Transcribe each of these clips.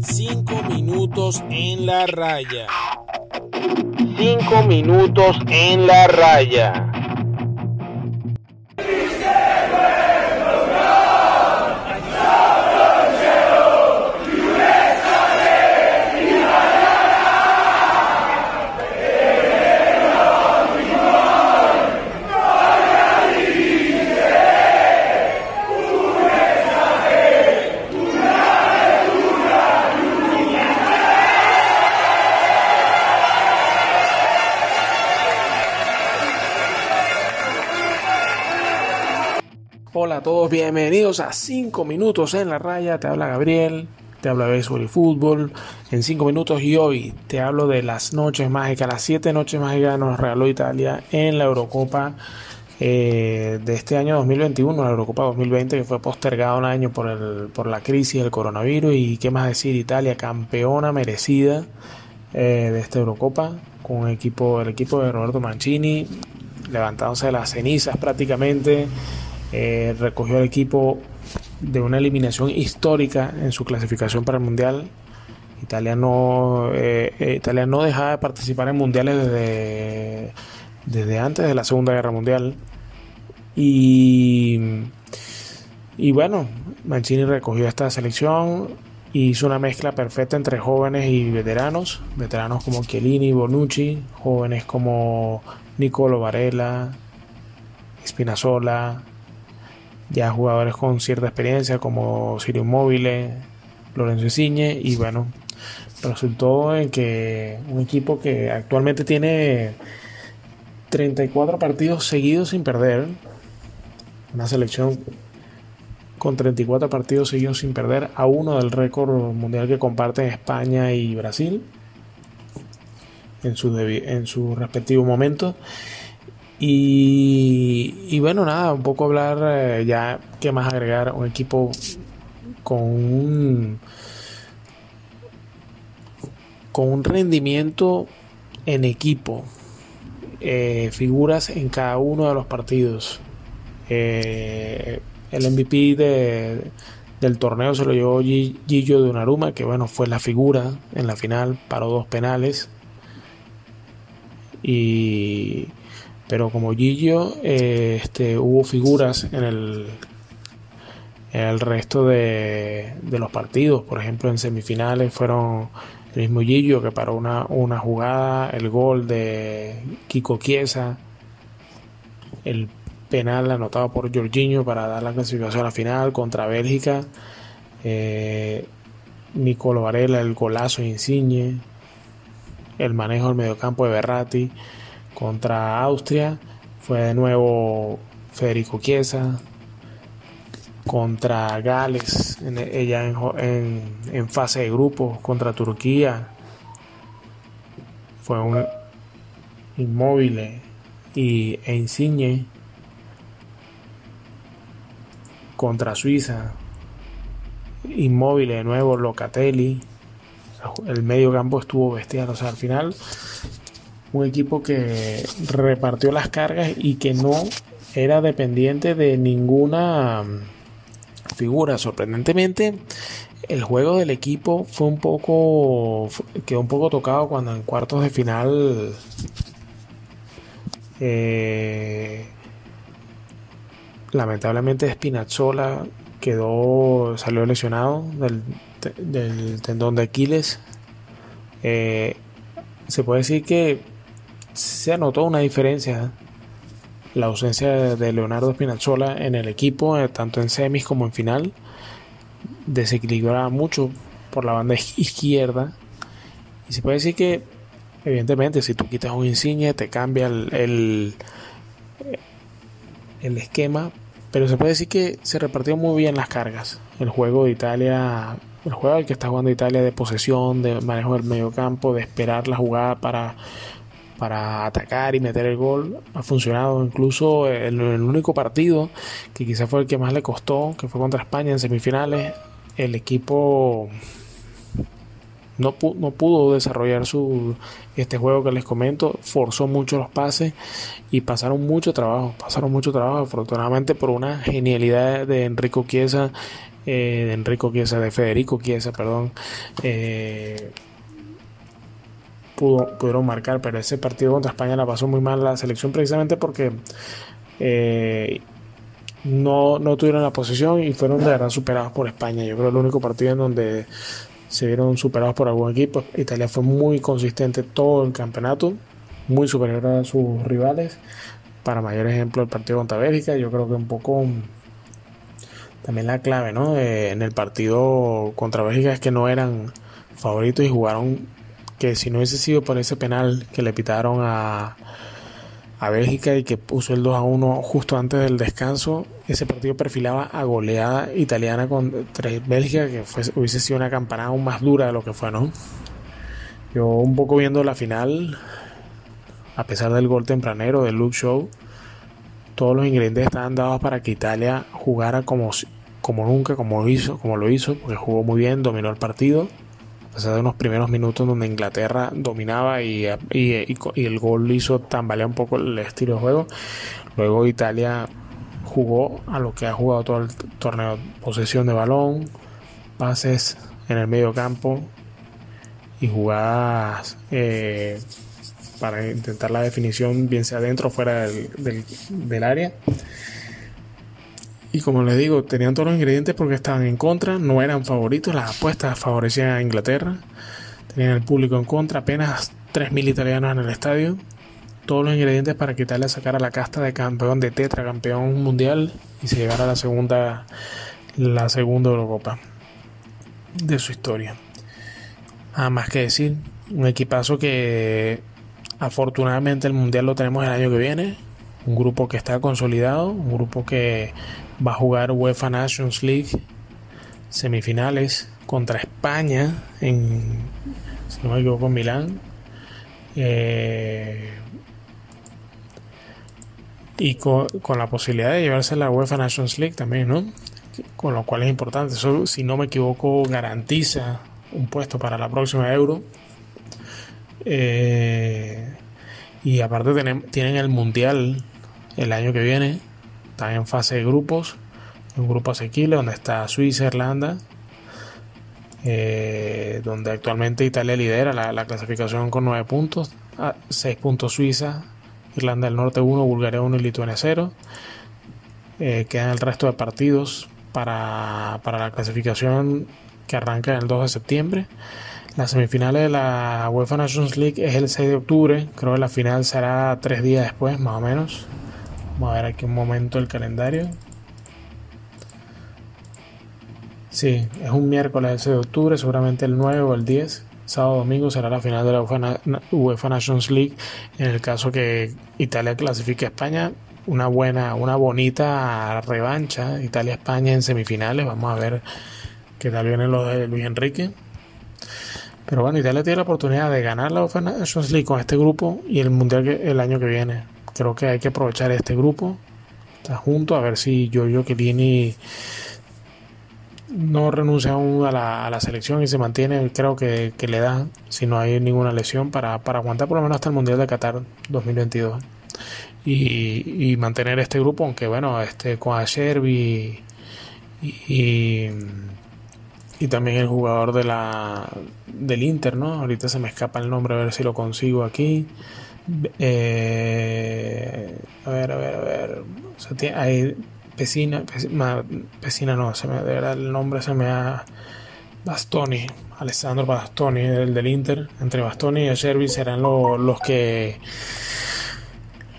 Cinco minutos en la raya. Cinco minutos en la raya. Hola a todos, bienvenidos a 5 minutos en la raya. Te habla Gabriel, te habla béisbol y fútbol en 5 minutos. Y hoy te hablo de las noches mágicas, las 7 noches mágicas nos regaló Italia en la Eurocopa eh, de este año 2021, la Eurocopa 2020, que fue postergada un año por, el, por la crisis del coronavirus. Y qué más decir, Italia campeona merecida eh, de esta Eurocopa con el equipo, el equipo de Roberto Mancini levantándose de las cenizas prácticamente. Eh, recogió el equipo de una eliminación histórica en su clasificación para el Mundial. Italia no, eh, eh, Italia no dejaba de participar en mundiales desde, desde antes de la Segunda Guerra Mundial. Y, y bueno, Mancini recogió esta selección hizo una mezcla perfecta entre jóvenes y veteranos. Veteranos como Chiellini, Bonucci, jóvenes como Nicolo Varela, Spinazzola, ya jugadores con cierta experiencia como Sirio Móvil, Lorenzo Insigne y bueno, resultó en que un equipo que actualmente tiene 34 partidos seguidos sin perder, una selección con 34 partidos seguidos sin perder a uno del récord mundial que comparten España y Brasil en su, en su respectivo momento y, bueno, nada, un poco hablar, eh, ya, ¿qué más agregar? Un equipo con un, con un rendimiento en equipo, eh, figuras en cada uno de los partidos. Eh, el MVP de, del torneo se lo llevó Gillo de Unaruma, que bueno, fue la figura en la final, paró dos penales. Y pero como Gillo, eh, este, hubo figuras en el, el resto de, de, los partidos. Por ejemplo, en semifinales fueron el mismo Gillo que paró una, una jugada, el gol de Kiko Chiesa, el penal anotado por Jorginho para dar la clasificación a la final contra Bélgica. Eh, Nicolo Varela, el golazo Insigne, el manejo del mediocampo de Berratti contra Austria fue de nuevo Federico Chiesa contra Gales ella en, fase de grupos contra Turquía. Fue un inmóvil y, e Insigne contra Suiza. Inmóvil de nuevo Locatelli. El medio campo estuvo bestial. O sea al final un equipo que repartió las cargas y que no era dependiente de ninguna mm, figura. Sorprendentemente, el juego del equipo fue un poco quedó un poco tocado cuando en cuartos de final eh, lamentablemente Spinazzola quedó salió lesionado del, tendón de Aquiles eh, se puede decir que se notó una diferencia la ausencia de Leonardo Spinazzola en el equipo, eh, tanto en semis como en final. Desequilibraba mucho por la banda izquierda. Y se puede decir que, evidentemente, si tú quitas un insigne, te cambia el, el, el esquema. Pero se puede decir que se repartió muy bien las cargas. El juego de Italia, el juego al que está jugando Italia de posesión, de manejo del medio campo, de esperar la jugada para para atacar y meter el gol. Ha funcionado incluso en el único partido que quizás fue el que más le costó, que fue contra España en semifinales. El equipo no, no pudo desarrollar su este juego que les comento, forzó mucho los pases y pasaron mucho trabajo, pasaron mucho trabajo, afortunadamente por una genialidad de Enrico Chiesa, eh, de Enrico Chiesa, de Federico Chiesa, perdón, eh, pudieron marcar, pero ese partido contra España la pasó muy mal la selección precisamente porque eh, no, no tuvieron la posición y fueron de verdad superados por España. Yo creo que el único partido en donde se vieron superados por algún equipo. Italia fue muy consistente todo el campeonato, muy superior a sus rivales. Para mayor ejemplo, el partido contra Bélgica, yo creo que un poco también la clave ¿no? en el partido contra Bélgica es que no eran favoritos y jugaron que si no hubiese sido por ese penal que le pitaron a, a Bélgica y que puso el 2 a 1 justo antes del descanso, ese partido perfilaba a goleada italiana contra Bélgica, que hubiese sido una campanada aún más dura de lo que fue, ¿no? Yo un poco viendo la final, a pesar del gol tempranero del Luke Show, todos los ingredientes estaban dados para que Italia jugara como, como nunca, como, hizo, como lo hizo, porque jugó muy bien, dominó el partido pesar de unos primeros minutos donde Inglaterra dominaba y, el gol hizo tambalear un poco el estilo de juego. Luego Italia jugó a lo que ha jugado todo el torneo: posesión de balón, pases en el medio campo y jugadas eh, para intentar la definición, bien sea dentro o fuera del, del área. Y como les digo, tenían todos los ingredientes porque estaban en contra, no eran favoritos, las apuestas favorecían a Inglaterra, tenían el público en contra, apenas 3.000 italianos en el estadio, todos los ingredientes para que Italia sacara la casta de campeón de tetra, campeón mundial y se llevara a la segunda, la segunda Eurocopa de su historia. Nada más que decir, un equipazo que afortunadamente el mundial lo tenemos el año que viene, un grupo que está consolidado, un grupo que va a jugar UEFA Nations League semifinales contra España en, si no me equivoco, en Milán. Eh, y con, la posibilidad de llevarse la UEFA Nations League también, ¿no? Con lo cual es importante. Si no me equivoco, garantiza un puesto para la próxima Euro. Eh, y aparte tienen el Mundial el año que viene está en fase de grupos, un grupo asequible donde está Suiza, Irlanda, eh, donde actualmente Italia lidera la, clasificación con 9 puntos, 6 puntos Suiza, Irlanda del Norte 1, Bulgaria 1 y Lituania 0. Eh, quedan el resto de partidos para, para la clasificación que arranca el 2 de septiembre. Las semifinales de la UEFA Nations League es el 6 de octubre, creo que la final será tres días después, más o menos. Vamos a ver aquí un momento el calendario. Sí, es un miércoles el 6 de octubre, seguramente el 9 o el 10. Sábado domingo será la final de la UEFA, Nations League. En el caso que Italia clasifique a España, una buena, una bonita revancha. Italia-España en semifinales. Vamos a ver qué tal vienen los de Luis Enrique. Pero bueno, Italia tiene la oportunidad de ganar la UEFA Nations League con este grupo y el Mundial el año que viene creo que hay que aprovechar este grupo, está junto, a ver si yo que Chiellini no renuncia aún a la, a la, selección y se mantiene, creo que, le da, si no hay ninguna lesión, para, aguantar por lo menos hasta el Mundial de Qatar 2022. Y, y mantener este grupo, aunque bueno, este con Asherby y, y, también el jugador de la del Inter, ¿no? Ahorita se me escapa el nombre, a ver si lo consigo aquí. Eh, a ver, a ver, a ver. hay Pesina, Pesina, no, se me, de el nombre se me ha. Bastoni, Alessandro Bastoni, el del Inter. Entre Bastoni y Servi serán los que.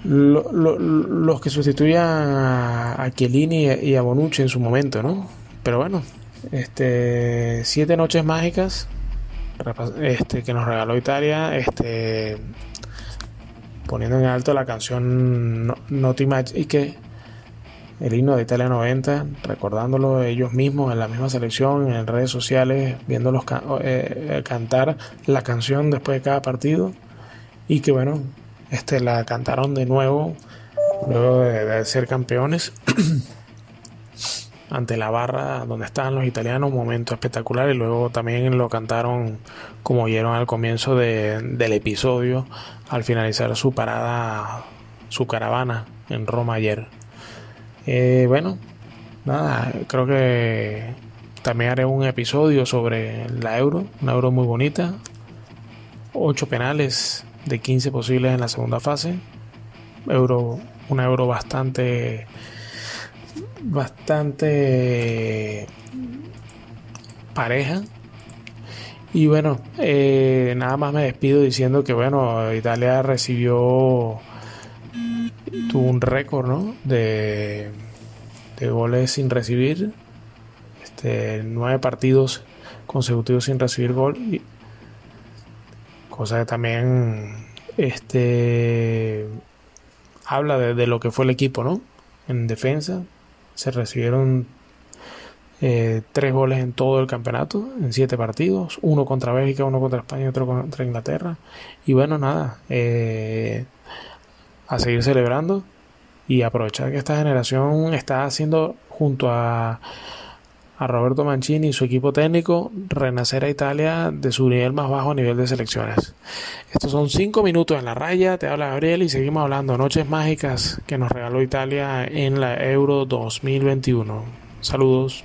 los que sustituyan a, a Chiellini y a Bonucci en su momento, ¿no? Pero bueno, este siete noches mágicas este que nos regaló Italia, este poniendo en alto la canción Image y que el himno de Italia 90, recordándolo ellos mismos en la misma selección, en redes sociales, viéndolos eh, cantar la canción después de cada partido y que bueno, este la cantaron de nuevo luego de, ser campeones. ante la barra donde estaban los italianos, un momento espectacular y luego también lo cantaron como oyeron al comienzo del episodio al finalizar su parada, su caravana en Roma ayer. Eh, bueno, nada, creo que también haré un episodio sobre la Euro, una Euro muy bonita, ocho penales de 15 posibles en la segunda fase, Euro, una Euro bastante bastante pareja. Y bueno, eh, nada más me despido diciendo que bueno, Italia recibió tuvo un récord ¿no? de, de goles sin recibir. Este, nueve partidos consecutivos sin recibir gol. Y, cosa que también este habla de, de lo que fue el equipo, ¿no? En defensa, se recibieron eh, tres goles en todo el campeonato, en siete partidos, uno contra Bélgica, uno contra España y otro contra Inglaterra. Y bueno, nada, eh, a seguir celebrando y aprovechar que esta generación está haciendo junto a a Roberto Mancini y su equipo técnico renacer a Italia de su nivel más bajo a nivel de selecciones. Estos son cinco minutos en la raya, te habla Gabriel y seguimos hablando noches mágicas que nos regaló Italia en la Euro 2021. Saludos.